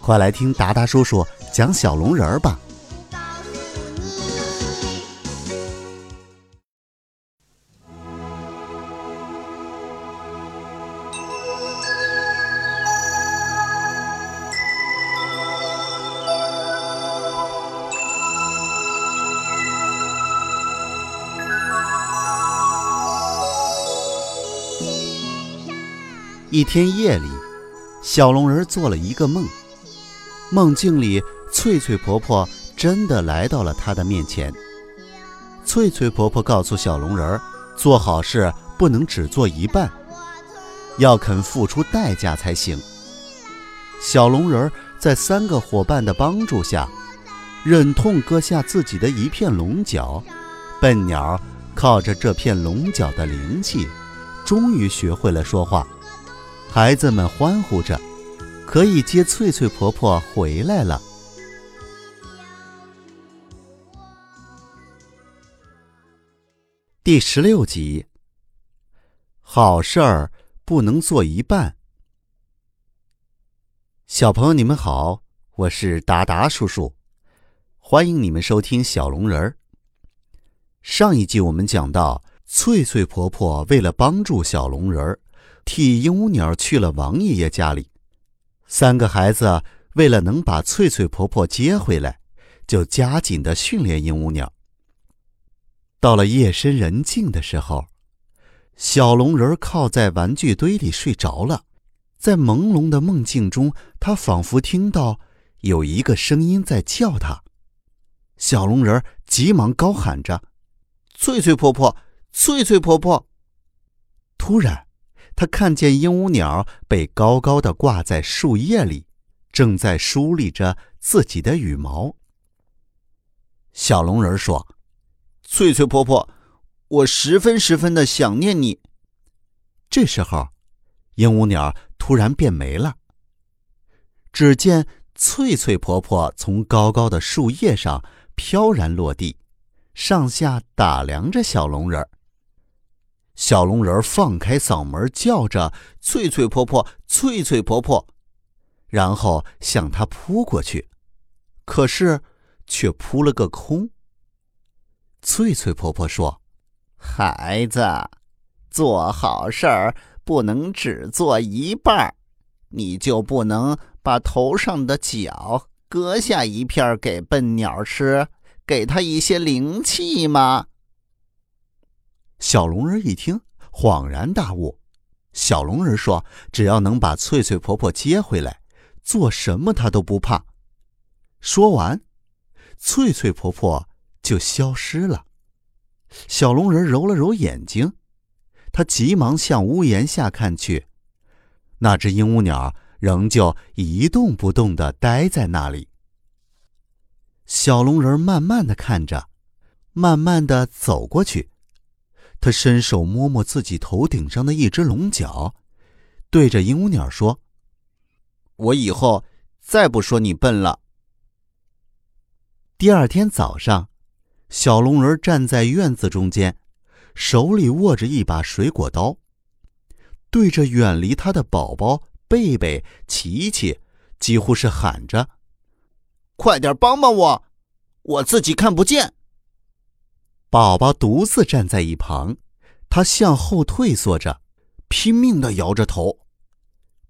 快来听达达叔叔讲小龙人儿吧。一天夜里，小龙人做了一个梦。梦境里，翠翠婆婆真的来到了他的面前。翠翠婆婆告诉小龙人儿，做好事不能只做一半，要肯付出代价才行。小龙人在三个伙伴的帮助下，忍痛割下自己的一片龙角。笨鸟靠着这片龙角的灵气，终于学会了说话。孩子们欢呼着，可以接翠翠婆婆回来了。第十六集，好事儿不能做一半。小朋友，你们好，我是达达叔叔，欢迎你们收听小龙人儿。上一集我们讲到，翠翠婆婆为了帮助小龙人儿。替鹦鹉鸟去了王爷爷家里，三个孩子为了能把翠翠婆婆接回来，就加紧的训练鹦鹉鸟。到了夜深人静的时候，小龙人靠在玩具堆里睡着了，在朦胧的梦境中，他仿佛听到有一个声音在叫他。小龙人急忙高喊着：“翠翠婆婆，翠翠婆婆！”突然。他看见鹦鹉鸟被高高的挂在树叶里，正在梳理着自己的羽毛。小龙人说：“翠翠婆婆，我十分十分的想念你。”这时候，鹦鹉鸟突然变没了。只见翠翠婆婆从高高的树叶上飘然落地，上下打量着小龙人儿。小龙人放开嗓门叫着：“翠翠婆婆，翠翠婆婆！”然后向她扑过去，可是却扑了个空。翠翠婆婆说：“孩子，做好事儿不能只做一半你就不能把头上的角割下一片给笨鸟吃，给它一些灵气吗？”小龙人一听，恍然大悟。小龙人说：“只要能把翠翠婆婆接回来，做什么他都不怕。”说完，翠翠婆婆就消失了。小龙人揉了揉眼睛，他急忙向屋檐下看去，那只鹦鹉鸟仍旧一动不动地待在那里。小龙人慢慢的看着，慢慢的走过去。他伸手摸摸自己头顶上的一只龙角，对着鹦鹉鸟说：“我以后再不说你笨了。”第二天早上，小龙人站在院子中间，手里握着一把水果刀，对着远离他的宝宝贝贝、琪琪，几乎是喊着：“快点帮帮我，我自己看不见。”宝宝独自站在一旁，他向后退缩着，拼命的摇着头。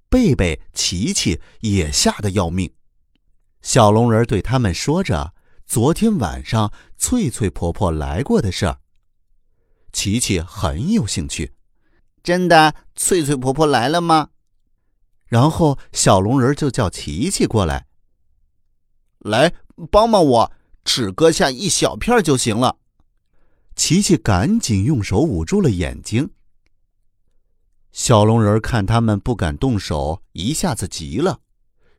贝贝、琪琪也吓得要命。小龙人对他们说着昨天晚上翠翠婆婆来过的事儿。琪琪很有兴趣：“真的，翠翠婆婆来了吗？”然后小龙人就叫琪琪过来，来帮帮我，只割下一小片就行了。琪琪赶紧用手捂住了眼睛。小龙人看他们不敢动手，一下子急了，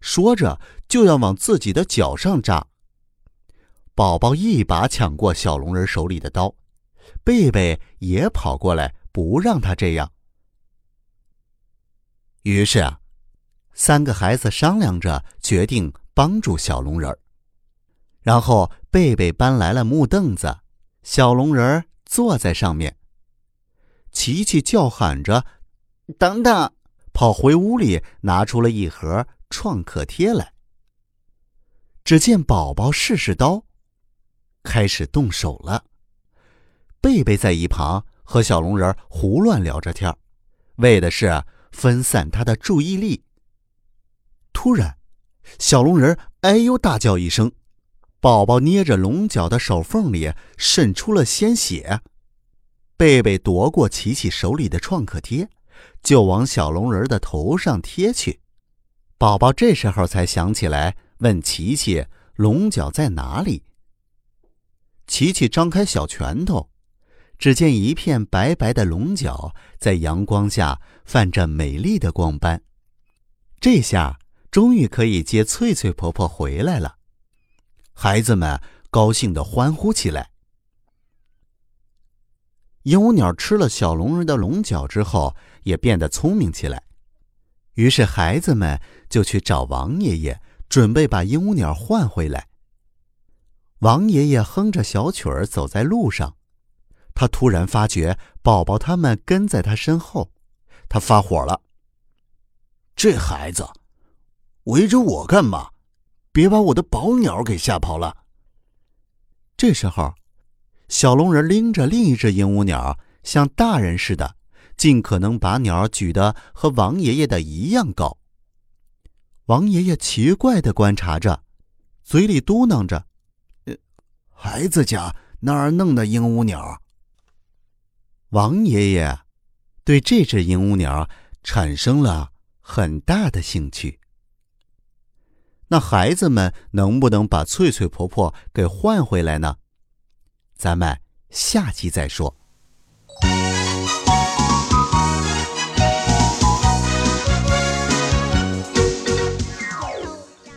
说着就要往自己的脚上扎。宝宝一把抢过小龙人手里的刀，贝贝也跑过来不让他这样。于是啊，三个孩子商量着决定帮助小龙人然后贝贝搬来了木凳子，小龙人坐在上面。琪琪叫喊着：“等等！”跑回屋里，拿出了一盒创可贴来。只见宝宝试试刀，开始动手了。贝贝在一旁和小龙人胡乱聊着天为的是分散他的注意力。突然，小龙人“哎呦”大叫一声，宝宝捏着龙角的手缝里渗出了鲜血。贝贝夺过琪琪手里的创可贴。就往小龙人的头上贴去，宝宝这时候才想起来，问琪琪：“龙角在哪里？”琪琪张开小拳头，只见一片白白的龙角在阳光下泛着美丽的光斑。这下终于可以接翠翠婆婆回来了，孩子们高兴的欢呼起来。鹦鹉鸟吃了小龙人的龙角之后，也变得聪明起来。于是孩子们就去找王爷爷，准备把鹦鹉鸟换回来。王爷爷哼着小曲儿走在路上，他突然发觉宝宝他们跟在他身后，他发火了：“这孩子围着我干嘛？别把我的宝鸟给吓跑了！”这时候。小龙人拎着另一只鹦鹉鸟，像大人似的，尽可能把鸟举得和王爷爷的一样高。王爷爷奇怪的观察着，嘴里嘟囔着：“孩子家哪儿弄的鹦鹉鸟？”王爷爷对这只鹦鹉鸟产生了很大的兴趣。那孩子们能不能把翠翠婆婆给换回来呢？咱们下期再说。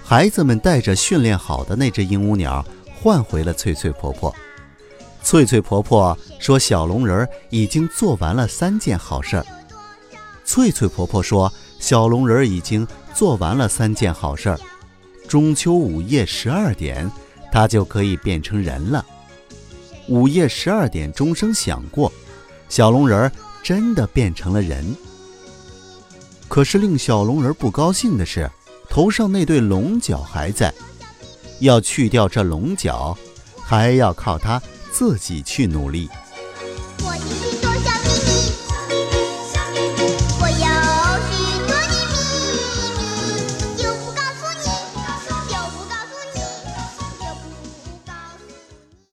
孩子们带着训练好的那只鹦鹉鸟换回了翠翠婆婆。翠翠婆婆说：“小龙人已经做完了三件好事儿。”翠翠婆婆说：“小龙人已经做完了三件好事儿，中秋午夜十二点，他就可以变成人了。”午夜十二点，钟声响过，小龙人儿真的变成了人。可是令小龙人不高兴的是，头上那对龙角还在，要去掉这龙角，还要靠他自己去努力。我